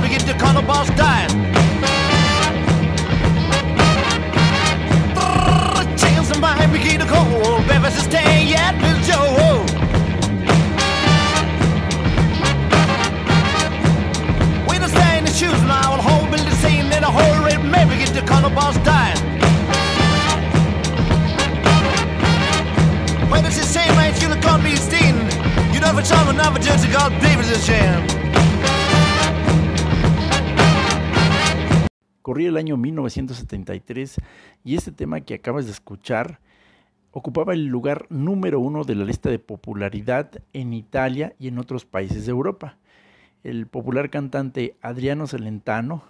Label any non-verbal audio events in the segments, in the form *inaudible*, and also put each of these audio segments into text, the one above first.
We begin to come about dies. Chance of begin to cold. Bevis is staying yet with Joe. When I stand in the shoes now, I'll hold Billy saying that a whole red man begins to come about dies. When it's the same, I ain't gonna call me Steen. You know, for time, I'm judge of God, David's a sham. Corría el año 1973 y este tema que acabas de escuchar ocupaba el lugar número uno de la lista de popularidad en Italia y en otros países de Europa. El popular cantante Adriano Celentano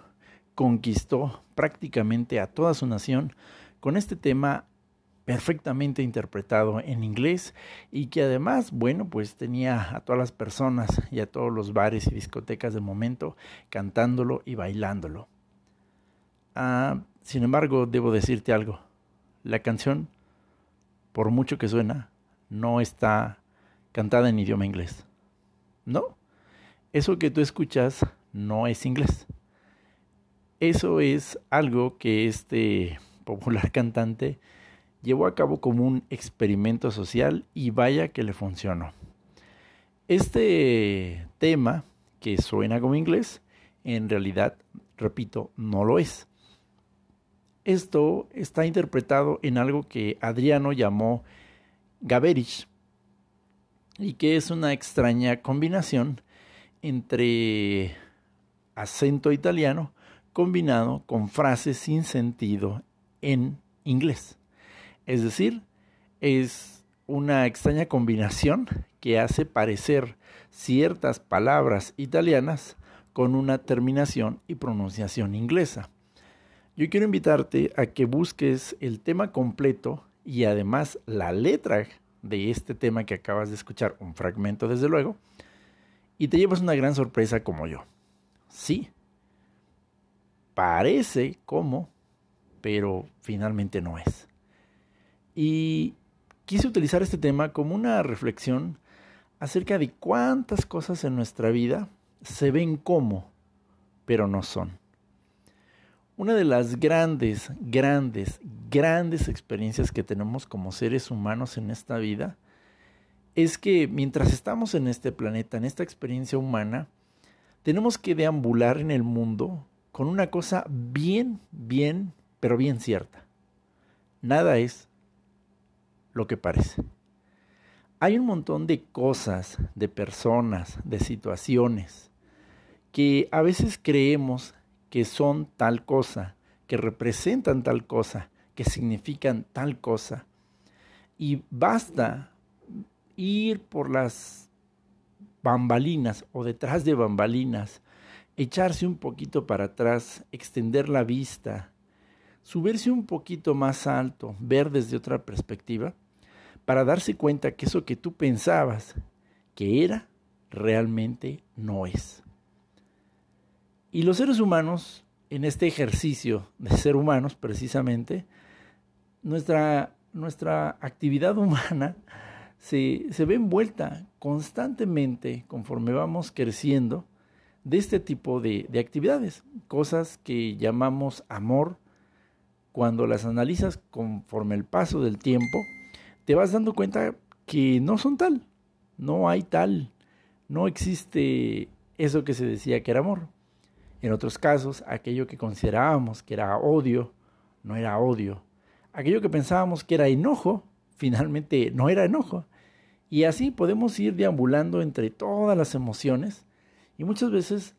conquistó prácticamente a toda su nación con este tema perfectamente interpretado en inglés y que además, bueno, pues tenía a todas las personas y a todos los bares y discotecas de momento cantándolo y bailándolo. Ah, sin embargo, debo decirte algo. La canción, por mucho que suena, no está cantada en idioma inglés. No, eso que tú escuchas no es inglés. Eso es algo que este *laughs* popular cantante llevó a cabo como un experimento social y vaya que le funcionó. Este tema, que suena como inglés, en realidad, repito, no lo es. Esto está interpretado en algo que Adriano llamó Gaberich y que es una extraña combinación entre acento italiano combinado con frases sin sentido en inglés. Es decir, es una extraña combinación que hace parecer ciertas palabras italianas con una terminación y pronunciación inglesa. Yo quiero invitarte a que busques el tema completo y además la letra de este tema que acabas de escuchar, un fragmento desde luego, y te llevas una gran sorpresa como yo. Sí, parece como, pero finalmente no es. Y quise utilizar este tema como una reflexión acerca de cuántas cosas en nuestra vida se ven como, pero no son. Una de las grandes, grandes, grandes experiencias que tenemos como seres humanos en esta vida es que mientras estamos en este planeta, en esta experiencia humana, tenemos que deambular en el mundo con una cosa bien, bien, pero bien cierta. Nada es lo que parece. Hay un montón de cosas, de personas, de situaciones que a veces creemos que son tal cosa, que representan tal cosa, que significan tal cosa. Y basta ir por las bambalinas o detrás de bambalinas, echarse un poquito para atrás, extender la vista, subirse un poquito más alto, ver desde otra perspectiva, para darse cuenta que eso que tú pensabas que era, realmente no es. Y los seres humanos, en este ejercicio de ser humanos precisamente, nuestra, nuestra actividad humana se, se ve envuelta constantemente conforme vamos creciendo de este tipo de, de actividades, cosas que llamamos amor, cuando las analizas conforme el paso del tiempo, te vas dando cuenta que no son tal, no hay tal, no existe eso que se decía que era amor. En otros casos, aquello que considerábamos que era odio, no era odio. Aquello que pensábamos que era enojo, *laughs* finalmente no era enojo. Y así podemos ir deambulando entre todas las emociones y muchas veces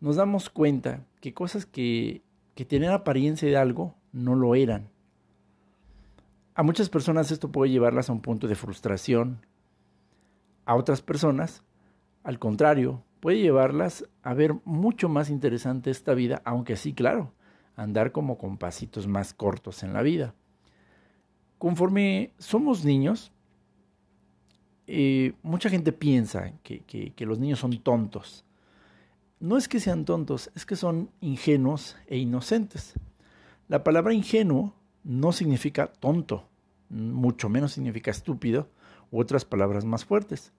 nos damos cuenta que cosas que, que tienen apariencia de algo no lo eran. A muchas personas esto puede llevarlas a un punto de frustración. A otras personas, al contrario, puede llevarlas a ver mucho más interesante esta vida, aunque sí, claro, andar como con pasitos más cortos en la vida. Conforme somos niños, eh, mucha gente piensa que, que los niños son tontos. No es que sean tontos, es que son ingenuos e inocentes. La palabra ingenuo no significa tonto, mucho menos significa estúpido u otras palabras más fuertes.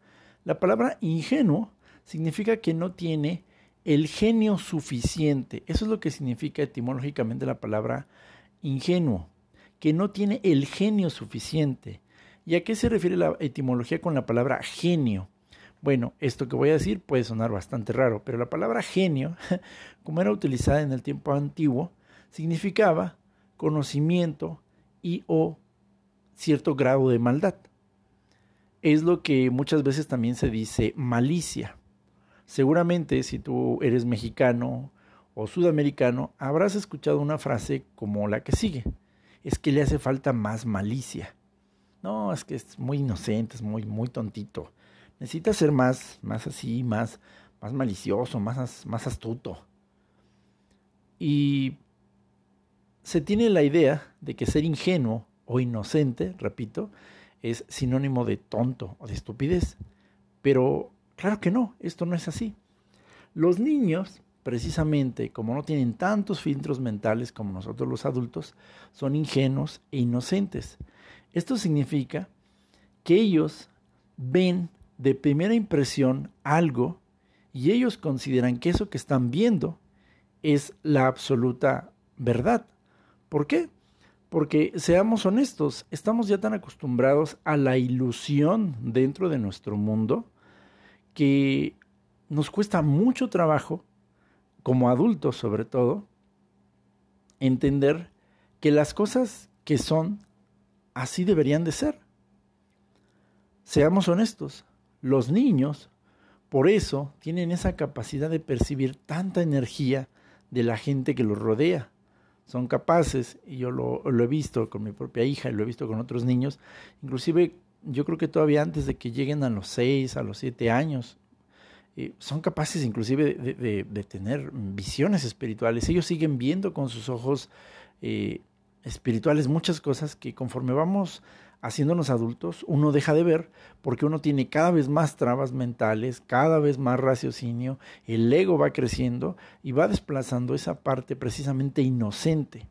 La palabra ingenuo significa que no tiene el genio suficiente. Eso es lo que significa etimológicamente la palabra ingenuo, que no tiene el genio suficiente. ¿Y a qué se refiere la etimología con la palabra genio? Bueno, esto que voy a decir puede sonar bastante raro, pero la palabra genio, *laughs* como era utilizada en el tiempo antiguo, significaba conocimiento y o cierto grado de maldad. Es lo que muchas veces también se dice malicia. Seguramente si tú eres mexicano o sudamericano, habrás escuchado una frase como la que sigue. Es que le hace falta más malicia. No, es que es muy inocente, es muy, muy tontito necesita ser más, más así, más, más malicioso, más, más astuto. Y se tiene la idea de que ser ingenuo o inocente, repito, es sinónimo de tonto o de estupidez. Pero claro que no, esto no es así. Los niños, precisamente, como no tienen tantos filtros mentales como nosotros los adultos, son ingenuos e inocentes. Esto significa que ellos ven de primera impresión algo y ellos consideran que eso que están viendo es la absoluta verdad. ¿Por qué? Porque seamos honestos, estamos ya tan acostumbrados a la ilusión dentro de nuestro mundo que nos cuesta mucho trabajo, como adultos sobre todo, entender que las cosas que son así deberían de ser. Seamos honestos, los niños, por eso, tienen esa capacidad de percibir tanta energía de la gente que los rodea. Son capaces, y yo lo, he visto con mi propia hija y lo he visto con otros niños, inclusive yo creo que todavía antes de que lleguen a los seis, a los siete años, eh, son capaces inclusive de, tener visiones espirituales. Ellos siguen viendo con sus ojos eh, espirituales muchas cosas que conforme vamos haciéndonos adultos, uno deja de ver porque uno tiene cada vez más trabas mentales, cada vez más raciocinio, el ego va creciendo y va desplazando esa parte precisamente inocente.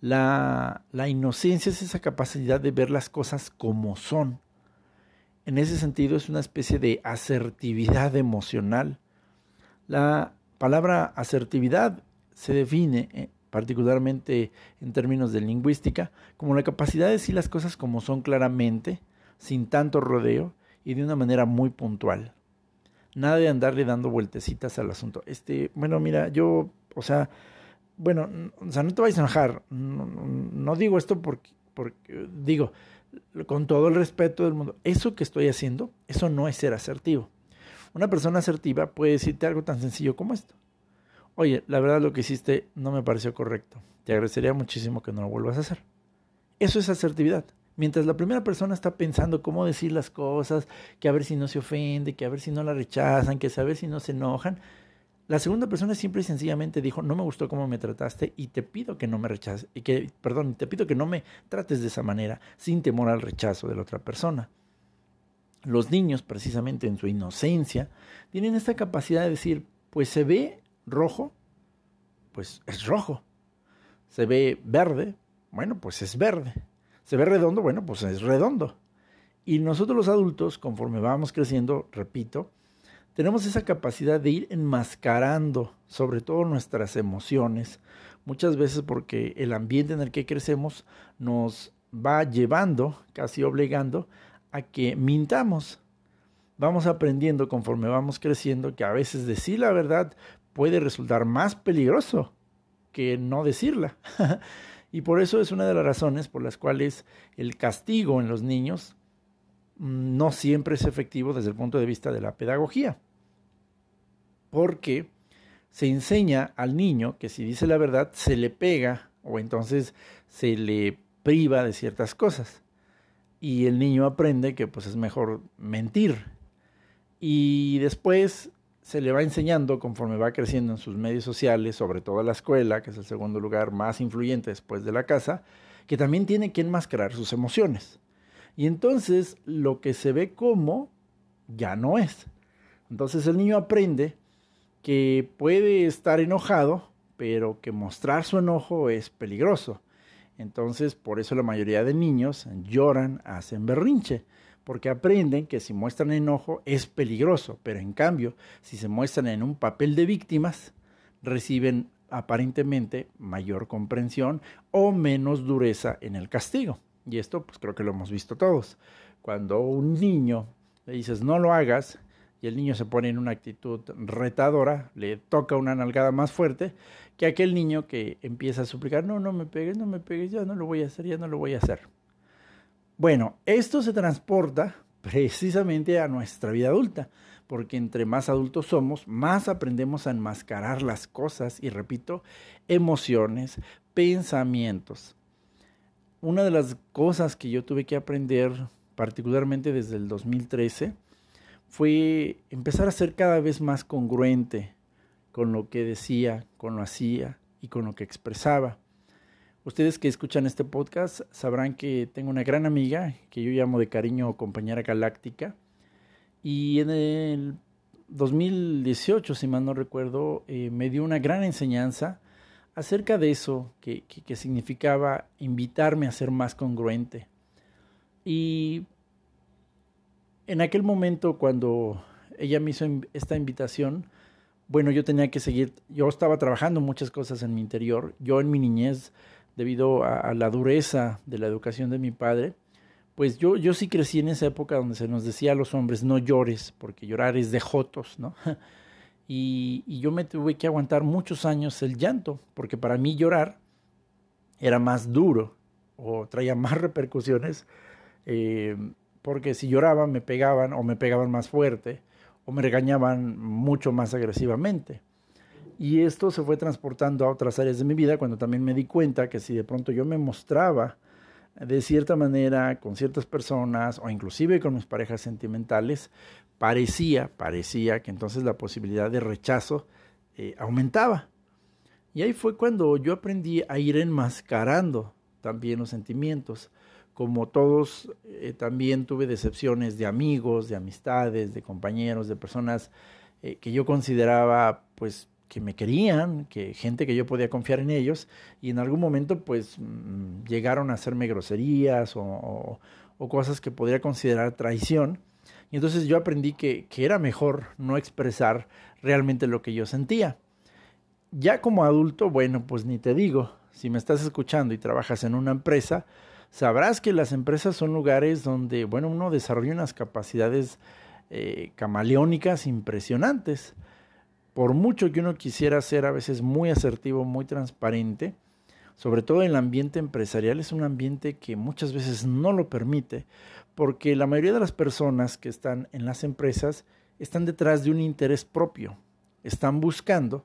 La, la inocencia es esa capacidad de ver las cosas como son. En ese sentido es una especie de asertividad emocional. La palabra asertividad se define eh, particularmente en términos de lingüística, como la capacidad de decir las cosas como son claramente, sin tanto rodeo y de una manera muy puntual. Nada de andarle dando vueltecitas al asunto. Este, bueno, mira, yo, o sea, bueno, o sea, no te vayas a enojar. No, digo esto porque, porque, digo, con todo el respeto del mundo, eso que estoy haciendo, eso no es ser asertivo. Una persona asertiva puede decirte algo tan sencillo como esto oye, la verdad lo que hiciste no me pareció correcto. Te agradecería muchísimo que no lo vuelvas a hacer. Eso es asertividad. Mientras la primera persona está pensando cómo decir las cosas, que a ver si no se ofende, que a ver si no la rechazan, que a ver si no se enojan, la segunda persona simple y sencillamente dijo, no me gustó cómo me trataste y te pido que no me rechaces, y que, perdón, te pido que no me trates de esa manera, sin temor al rechazo de la otra persona. Los niños, precisamente en su inocencia, tienen esta capacidad de decir, pues se ve rojo, pues es rojo. Se ve verde, bueno, pues es verde. Se ve redondo, bueno, pues es redondo. Y nosotros los adultos, conforme vamos creciendo, repito, tenemos esa capacidad de ir enmascarando sobre todo nuestras emociones, muchas veces porque el ambiente en el que crecemos nos va llevando, casi obligando, a que mintamos. Vamos aprendiendo conforme vamos creciendo que a veces decir la verdad puede resultar más peligroso que no decirla. *laughs* y por eso es una de las razones por las cuales el castigo en los niños no siempre es efectivo desde el punto de vista de la pedagogía. Porque se enseña al niño que si dice la verdad se le pega o entonces se le priva de ciertas cosas. Y el niño aprende que pues es mejor mentir. Y después se le va enseñando conforme va creciendo en sus medios sociales, sobre todo la escuela, que es el segundo lugar más influyente después de la casa, que también tiene que enmascarar sus emociones. Y entonces lo que se ve como ya no es. Entonces el niño aprende que puede estar enojado, pero que mostrar su enojo es peligroso. Entonces por eso la mayoría de niños lloran, hacen berrinche, porque aprenden que si muestran enojo es peligroso, pero en cambio, si se muestran en un papel de víctimas, reciben aparentemente mayor comprensión o menos dureza en el castigo. Y esto pues creo que lo hemos visto todos. Cuando un niño le dices no lo hagas y el niño se pone en una actitud retadora, le toca una nalgada más fuerte que aquel niño que empieza a suplicar, no, no me pegues, no me pegues, ya no lo voy a hacer, ya no lo voy a hacer. Bueno, esto se transporta precisamente a nuestra vida adulta, porque entre más adultos somos, más aprendemos a enmascarar las cosas y, repito, emociones, pensamientos. Una de las cosas que yo tuve que aprender, particularmente desde el 2013, fue empezar a ser cada vez más congruente con lo que decía, con lo hacía y con lo que expresaba. Ustedes que escuchan este podcast sabrán que tengo una gran amiga que yo llamo de cariño compañera galáctica. Y en el 2018, si mal no recuerdo, eh, me dio una gran enseñanza acerca de eso, que, que significaba invitarme a ser más congruente. Y en aquel momento, cuando ella me hizo esta invitación, bueno, yo tenía que seguir, yo estaba trabajando muchas cosas en mi interior. Yo en mi niñez, debido a, la dureza de la educación de mi padre, pues yo, yo sí crecí en esa época donde se nos decía a los hombres, no llores, porque llorar es de jotos, ¿no? *laughs* Y, yo me tuve que aguantar muchos años el llanto, porque para mí llorar era más duro o traía *laughs* más repercusiones, eh, porque si lloraba me pegaban o me pegaban más fuerte o me regañaban mucho más agresivamente. Y esto se fue transportando a otras áreas de mi vida cuando también me di cuenta que si de pronto yo me mostraba de cierta manera con ciertas personas o inclusive con mis parejas sentimentales, parecía, parecía que entonces la posibilidad de rechazo eh, aumentaba. Y ahí fue cuando yo aprendí a ir enmascarando también los sentimientos como todos, eh, también tuve decepciones de amigos, de amistades, de compañeros, de personas eh, que yo consideraba pues que me querían, que gente que yo podía confiar en ellos y en algún momento pues mm, llegaron a hacerme groserías o, cosas que podría considerar traición. Y entonces yo aprendí que, que era mejor no expresar realmente lo que yo sentía. Ya como adulto, bueno, pues ni te digo, si me estás escuchando y trabajas en una empresa, sabrás que las empresas son lugares donde, bueno, uno desarrolla unas capacidades eh, camaleónicas impresionantes. Por mucho que uno quisiera ser a veces muy asertivo, muy transparente, sobre todo en el ambiente empresarial, es un ambiente que muchas veces no lo permite, porque la mayoría de las personas que están en las empresas están detrás de un interés propio, están buscando,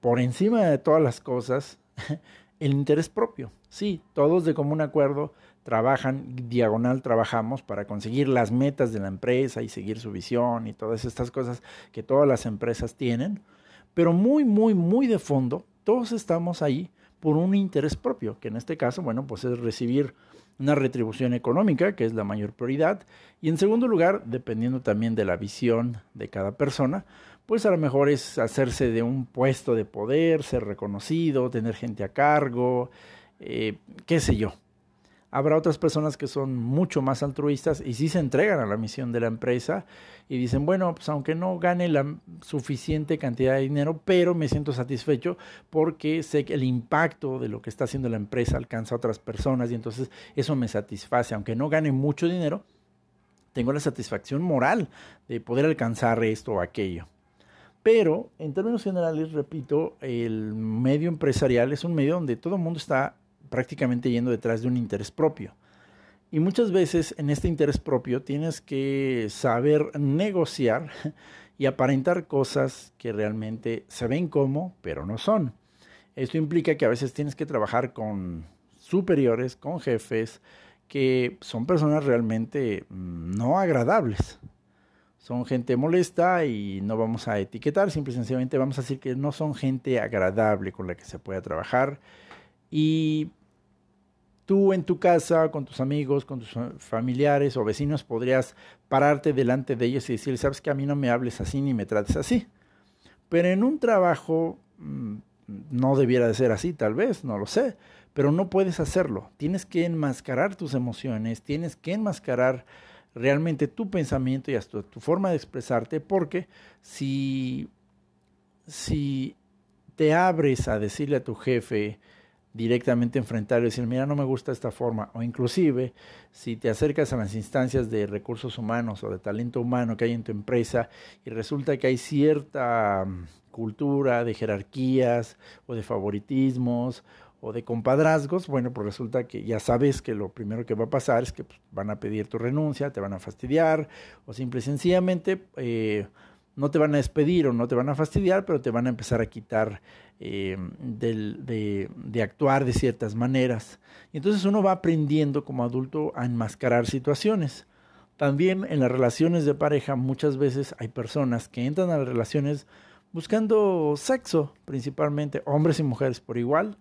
por encima de todas las cosas, *laughs* el interés propio. Sí, todos de común acuerdo trabajan, diagonal trabajamos para conseguir las metas de la empresa y seguir su visión y todas estas cosas que todas las empresas tienen, pero muy, muy, muy de fondo, todos estamos ahí por un interés propio, que en este caso, bueno, pues es recibir una retribución económica, que es la mayor prioridad, y en segundo lugar, dependiendo también de la visión de cada persona, pues a lo mejor es hacerse de un puesto de poder, ser reconocido, tener gente a cargo, eh, qué sé yo. Habrá otras personas que son mucho más altruistas y sí se entregan a la misión de la empresa y dicen, bueno, pues aunque no gane la suficiente cantidad de dinero, pero me siento satisfecho porque sé que el impacto de lo que está haciendo la empresa alcanza a otras personas y entonces eso me satisface. Aunque no gane mucho dinero, tengo la satisfacción moral de poder alcanzar esto o aquello. Pero en términos generales, repito, el medio empresarial es un medio donde todo el mundo está prácticamente yendo detrás de un interés propio. Y muchas veces en este interés propio tienes que saber negociar *laughs* y aparentar cosas que realmente se ven como, pero no son. Esto implica que a veces tienes que trabajar con superiores, con jefes, que son personas realmente mm, no agradables son gente molesta y no vamos a etiquetar, simple y sencillamente vamos a decir que no son gente agradable con la que se pueda trabajar. Y tú en tu casa, con tus amigos, con tus familiares o vecinos, podrías pararte delante de ellos y decir, sabes que a mí no me hables así ni me trates así. Pero en un trabajo mm, no debiera de ser así, tal vez, no lo sé, pero no puedes hacerlo. Tienes que enmascarar tus emociones, tienes que enmascarar realmente tu pensamiento y hasta tu forma de expresarte, porque si, si te abres a decirle a tu jefe, directamente enfrentarlo y decir, mira, no me gusta esta forma, o inclusive si te acercas a las instancias de recursos humanos o de talento humano que hay en tu empresa y resulta que hay cierta mm, cultura de jerarquías o de favoritismos o de compadrazgos, bueno, pues resulta que ya sabes que lo primero que va a pasar es que pues, van a pedir tu renuncia, te van a fastidiar o simple y sencillamente eh, no te van a despedir o no te van a fastidiar, pero te van a empezar a quitar eh, de, de, actuar de ciertas maneras. Y entonces uno va aprendiendo como adulto a enmascarar situaciones. También en las relaciones de pareja muchas veces hay personas que entran a las relaciones buscando sexo, principalmente hombres y mujeres por igual,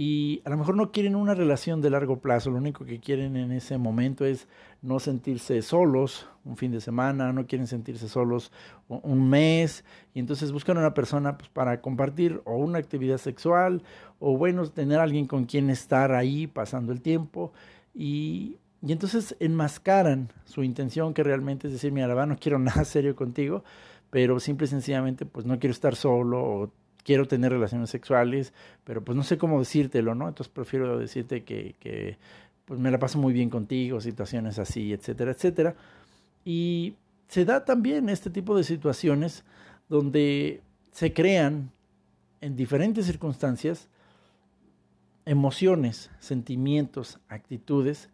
y a lo mejor no quieren una relación de largo plazo, lo único que quieren en ese momento es no sentirse solos un fin de semana, no quieren sentirse solos un mes y entonces buscan una persona pues, para compartir o una actividad sexual o bueno, tener alguien con quien estar ahí pasando el tiempo y, y entonces enmascaran su intención que realmente es decir, mira, no quiero *laughs* nada serio contigo, pero simple y sencillamente pues no quiero estar solo quiero tener relaciones sexuales, pero pues no sé cómo decírtelo, ¿no? Entonces prefiero decirte que, pues me la paso muy bien contigo, situaciones así, etcétera, etcétera. Y se da también este tipo de situaciones donde se crean en diferentes circunstancias emociones, sentimientos, actitudes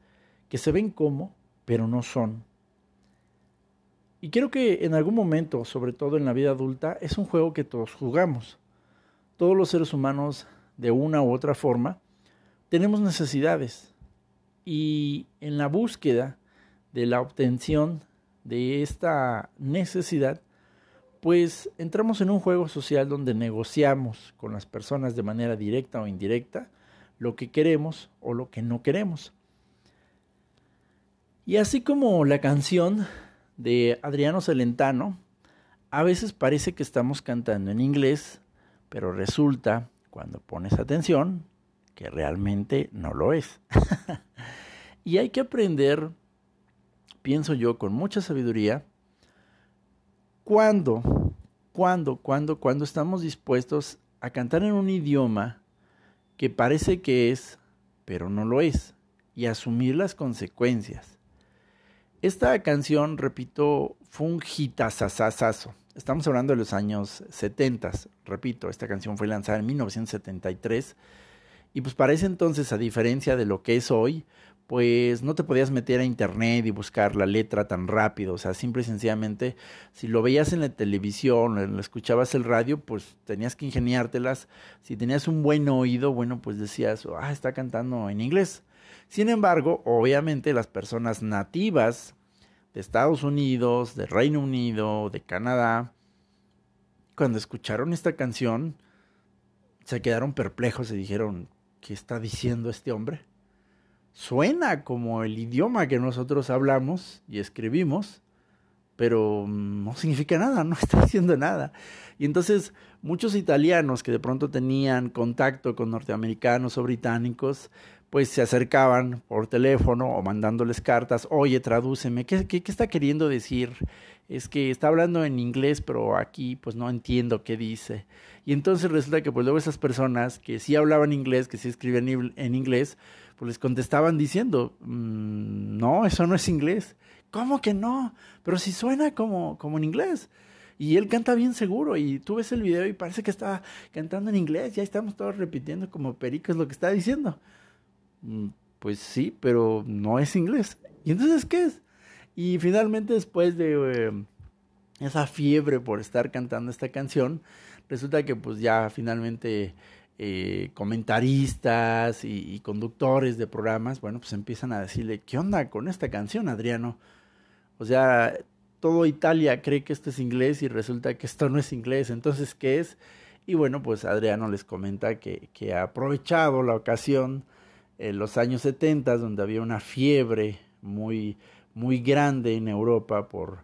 que se ven como, pero no son. Y creo que en algún momento, sobre todo en la vida adulta, es un juego que todos jugamos todos los seres humanos, de una u otra forma, tenemos necesidades. Y en la búsqueda de la obtención de esta necesidad, pues entramos en un juego social donde negociamos con las personas de manera directa o indirecta lo que queremos o lo que no queremos. Y así como la canción de Adriano Celentano, a veces parece que estamos cantando en inglés pero resulta, cuando pones atención, que realmente no lo es. *laughs* y hay que aprender, pienso yo, con mucha sabiduría, cuando, cuando, cuando, cuando estamos dispuestos a cantar en un idioma que parece que es, pero no lo es, y asumir las consecuencias. Esta canción, repito, fue un. Estamos hablando de los años 70, repito, esta canción fue lanzada en 1973 y pues para ese entonces, a diferencia de lo que es hoy, pues no te podías meter a internet y buscar la letra tan rápido, o sea, simple y sencillamente, si lo veías en la televisión, o escuchabas el radio, pues tenías que ingeniártelas, si tenías un buen oído, bueno, pues decías, ah, está cantando en inglés. Sin embargo, obviamente las personas nativas de Estados Unidos, de Reino Unido, de Canadá, cuando escucharon esta canción, se quedaron perplejos y dijeron, ¿qué está diciendo este hombre? Suena como el idioma que nosotros hablamos y escribimos, pero no significa nada, no está diciendo nada. Y entonces muchos italianos que de pronto tenían contacto con norteamericanos o británicos, pues se acercaban por teléfono o mandándoles cartas, oye, tradúceme, ¿qué, qué, está queriendo decir? Es que está hablando en inglés, pero aquí pues no entiendo qué dice. Y entonces resulta que pues luego esas personas que sí hablaban inglés, que sí escribían en inglés, pues les contestaban diciendo, mm, no, eso no es inglés. ¿Cómo que no? Pero si suena como, como en inglés. Y él canta bien seguro y tú ves el video y parece que está cantando en inglés, ya estamos todos repitiendo como pericos lo que está diciendo. Mm, pues sí, pero no es inglés. ¿Y entonces qué es? Y finalmente después de eh, esa fiebre por estar cantando esta canción, resulta que pues ya finalmente eh, comentaristas y, y, conductores de programas, bueno, pues empiezan a decirle, ¿qué onda con esta canción, Adriano? O sea, todo Italia cree que esto es inglés y resulta que esto no es inglés, entonces, ¿qué es? Y bueno, pues Adriano les comenta que, que ha aprovechado la ocasión en los años 70, donde había una fiebre muy, muy grande en Europa por,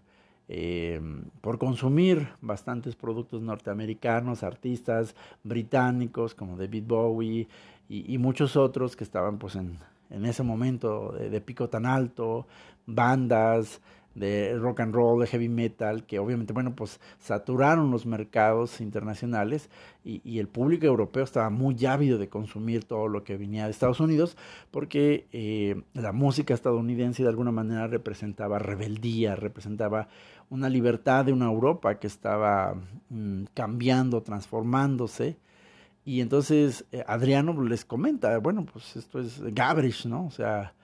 eh, por consumir bastantes productos norteamericanos, artistas británicos como David Bowie y, muchos otros que estaban pues en, en ese momento de, pico tan alto, bandas de rock and roll, de heavy metal, que obviamente, bueno, pues saturaron los mercados internacionales y, el público europeo estaba muy ávido de consumir todo lo que venía de Estados Unidos, porque eh, la música estadounidense de alguna manera representaba rebeldía, representaba una libertad de una Europa que estaba mm, cambiando, transformándose, y entonces eh, Adriano les comenta, bueno, pues esto es Gabrish, ¿no? O sea,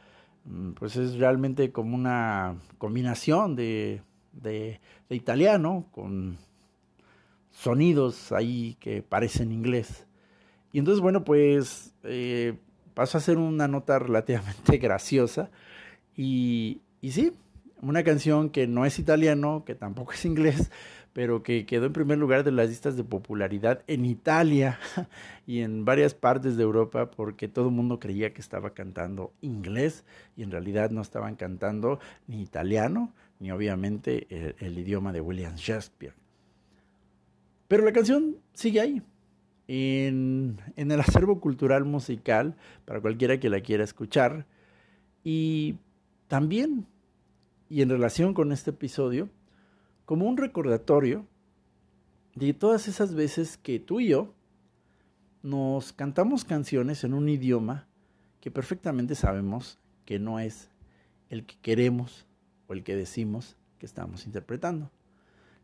pues es realmente como una combinación de, de, italiano con sonidos ahí que parecen inglés. Y entonces, bueno, pues eh, pasó a ser una nota relativamente *laughs* graciosa. Y, y sí, una canción que no es italiano, que tampoco es inglés, pero que quedó en primer lugar de las listas de popularidad en Italia *laughs* y en varias partes de Europa porque todo el mundo creía que estaba cantando inglés y en realidad no estaban cantando ni italiano ni obviamente el, idioma de William Shakespeare. Pero la canción sigue ahí, en, en el acervo cultural musical para cualquiera que la quiera escuchar y también, y en relación con este episodio, como un recordatorio de todas esas veces que tú y yo nos cantamos canciones en un idioma que perfectamente sabemos que no es el que queremos o el que decimos que estamos interpretando.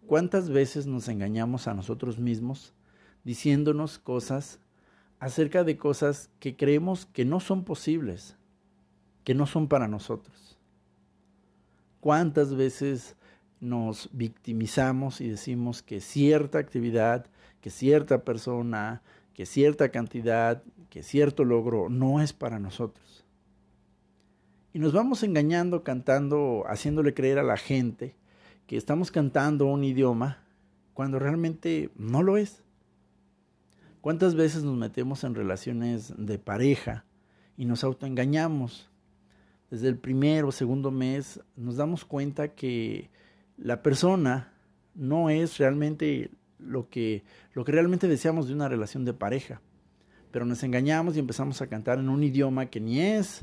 ¿Cuántas veces nos engañamos a nosotros mismos diciéndonos cosas acerca de cosas que creemos que no son posibles, que no son para nosotros? ¿Cuántas veces nos victimizamos y decimos que cierta actividad, que cierta persona, que cierta cantidad, que cierto logro no es para nosotros. Y nos vamos engañando, cantando, haciéndole creer a la gente que estamos cantando un idioma cuando realmente no lo es. ¿Cuántas veces nos metemos en relaciones de pareja y nos autoengañamos? Desde el primer o segundo mes nos damos cuenta que la persona no es realmente lo que, lo que realmente deseamos de una relación de pareja. Pero nos engañamos y empezamos a cantar en un idioma que ni es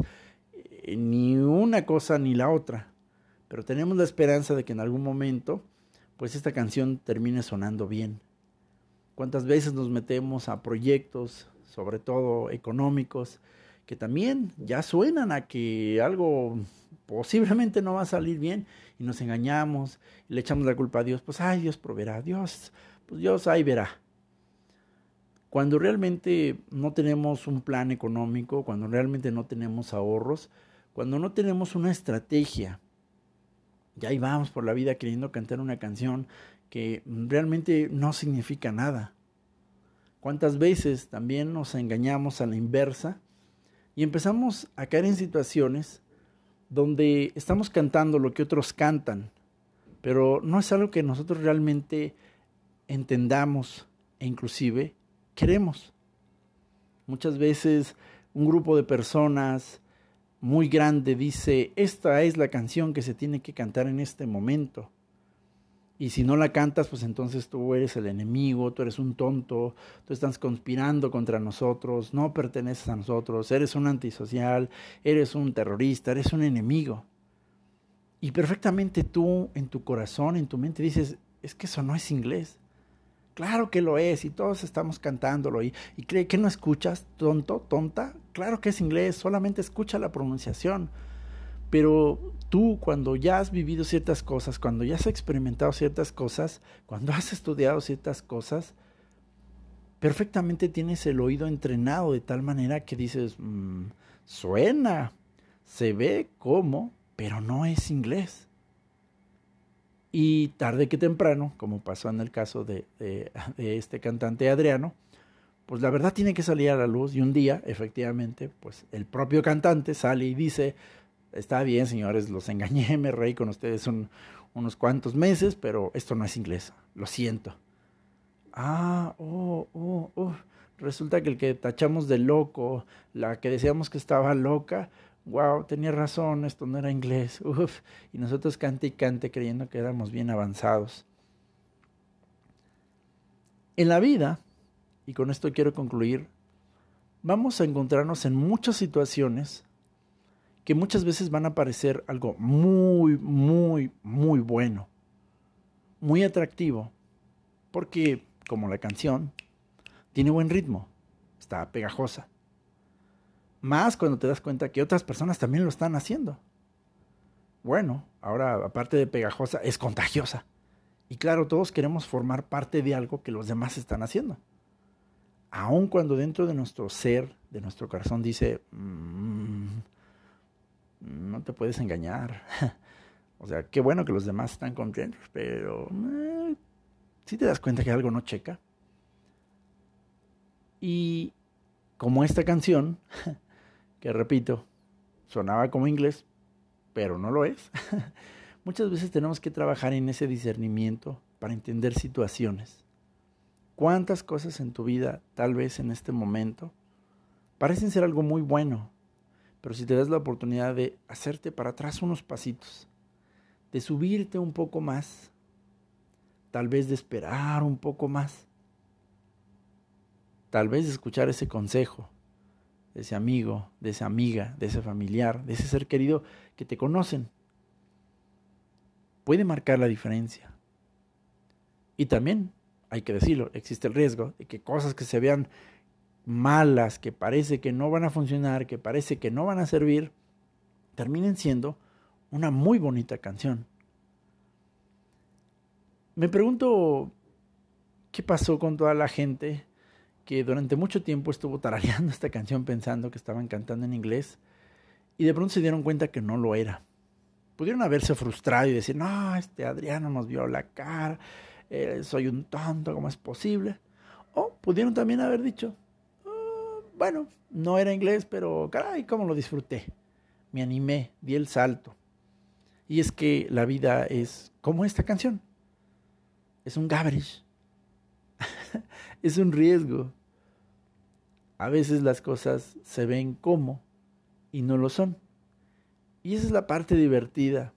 eh, ni una cosa ni la otra. Pero tenemos la esperanza de que en algún momento, pues esta canción termine sonando bien. ¿Cuántas veces nos metemos a proyectos, sobre todo económicos, que también ya suenan a que algo posiblemente no va a salir bien y nos engañamos y le echamos la culpa a Dios, pues ay, Dios proveerá, Dios, pues Dios ahí verá. Cuando realmente no tenemos un plan económico, cuando realmente no tenemos ahorros, cuando no tenemos una estrategia, ya ahí vamos por la vida queriendo cantar una canción que realmente no significa nada. ¿Cuántas veces también nos engañamos a la inversa y empezamos a caer en situaciones donde estamos cantando lo que otros cantan, pero no es algo que nosotros realmente entendamos e inclusive queremos. Muchas veces un grupo de personas muy grande dice, esta es la canción que se tiene que cantar en este momento. Y si no la cantas, pues entonces tú eres el enemigo, tú eres un tonto, tú estás conspirando contra nosotros, no perteneces a nosotros, eres un antisocial, eres un terrorista, eres un enemigo. Y perfectamente tú en tu corazón, en tu mente dices, es que eso no es inglés. Claro que lo es y todos estamos cantándolo. ¿Y, y cree que no escuchas, tonto, tonta? Claro que es inglés, solamente escucha la pronunciación. Pero tú cuando ya has vivido ciertas cosas, cuando ya has experimentado ciertas cosas, cuando has estudiado ciertas cosas, perfectamente tienes el oído entrenado de tal manera que dices, mm, suena, se ve como, pero no es inglés. Y tarde que temprano, como pasó en el caso de, de, este cantante Adriano, pues la verdad tiene que salir a la luz y un día, efectivamente, pues el propio cantante sale y dice, Está bien, señores, los engañé, *laughs* me reí con ustedes un, unos cuantos meses, pero esto no es inglés, lo siento. Ah, oh, oh, oh. Resulta que el que tachamos de loco, la que decíamos que estaba loca, wow, tenía razón, esto no era inglés. *laughs* Uf, y nosotros cante y cante creyendo que éramos bien avanzados. En la vida, y con esto quiero concluir, vamos a encontrarnos en muchas situaciones que muchas veces van a parecer algo muy, muy, muy bueno, muy atractivo, porque como la canción, tiene buen ritmo, está pegajosa. Más cuando te das cuenta que otras personas también lo están haciendo. Bueno, ahora aparte de pegajosa, es contagiosa. Y claro, todos queremos formar parte de algo que los demás están haciendo. Aun cuando dentro de nuestro ser, de nuestro corazón dice, mm, no te puedes engañar. *laughs* o sea, qué bueno que los demás están contentos, pero eh, si te das cuenta que algo no checa. Y como esta canción, *laughs* que repito, sonaba como inglés, pero no lo es, *laughs* muchas veces tenemos que trabajar en ese discernimiento para entender situaciones. ¿Cuántas cosas en tu vida, tal vez en este momento, parecen ser algo muy bueno, pero si te das la oportunidad de hacerte para atrás unos pasitos, de subirte un poco más, tal vez de esperar un poco más, tal vez de escuchar ese consejo de ese amigo, de esa amiga, de ese familiar, de ese ser querido que te conocen, puede marcar la diferencia. Y también, hay que decirlo, existe el riesgo de que cosas que se vean malas, que parece que no van a funcionar, que parece que no van a servir, terminen siendo una muy bonita canción me pregunto qué pasó con toda la gente que durante mucho tiempo estuvo tarareando esta canción pensando que estaban cantando en inglés y de pronto se dieron cuenta que no lo era. Pudieron haberse frustrado y decir, no, este Adriano nos vio la cara, eh, soy un tonto, ¿cómo es posible? O pudieron también haber dicho, bueno, no era inglés, pero caray, cómo lo disfruté. Me animé, di el salto. Y es que la vida es como esta canción es un garbage. *laughs* es un riesgo. A veces las cosas se ven como y no lo son. Y esa es la parte divertida,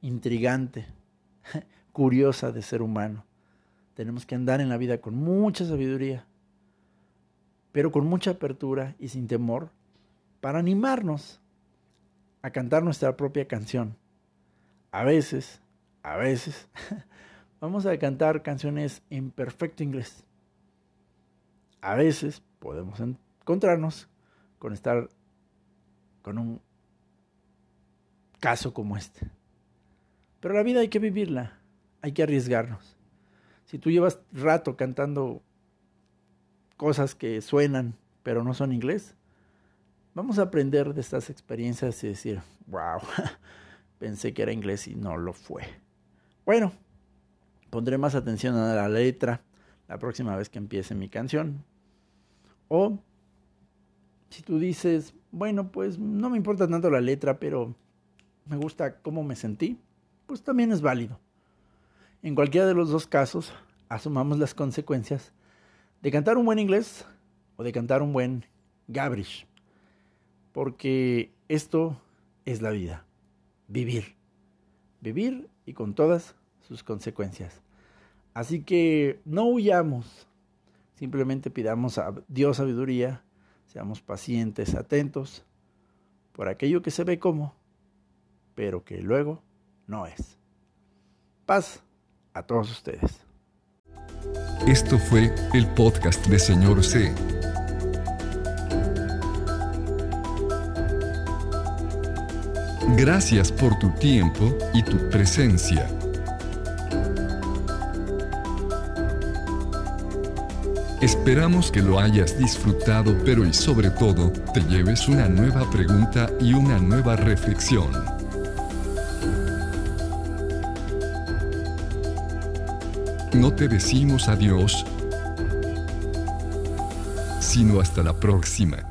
intrigante, *laughs* curiosa de ser humano. Tenemos que andar en la vida con mucha sabiduría, pero con mucha apertura y sin temor para animarnos a cantar nuestra propia canción. A veces, a veces, *laughs* vamos a cantar canciones en perfecto inglés. A veces podemos encontrarnos con estar con un caso como este. Pero la vida hay que vivirla, hay que arriesgarnos. Si tú llevas rato cantando cosas que suenan pero no son inglés, vamos a aprender de estas experiencias y decir, wow, *laughs* pensé que era inglés y no lo fue. Bueno, Pondré más atención a la letra la próxima vez que empiece mi canción. O si tú dices, bueno, pues no me importa tanto la letra, pero me gusta cómo me sentí, pues también es válido. En cualquiera de los dos casos, asumamos las consecuencias de cantar un buen inglés o de cantar un buen gabrish. Porque esto es la vida. Vivir. Vivir y con todas sus consecuencias. Así que no huyamos, simplemente pidamos a Dios sabiduría, seamos pacientes, atentos por aquello que se ve como, pero que luego no es. Paz a todos ustedes. Esto fue el podcast de Señor C. Gracias por tu tiempo y tu presencia. Esperamos que lo hayas disfrutado, pero y sobre todo, te lleves una nueva pregunta y una nueva reflexión. No te decimos adiós, sino hasta la próxima.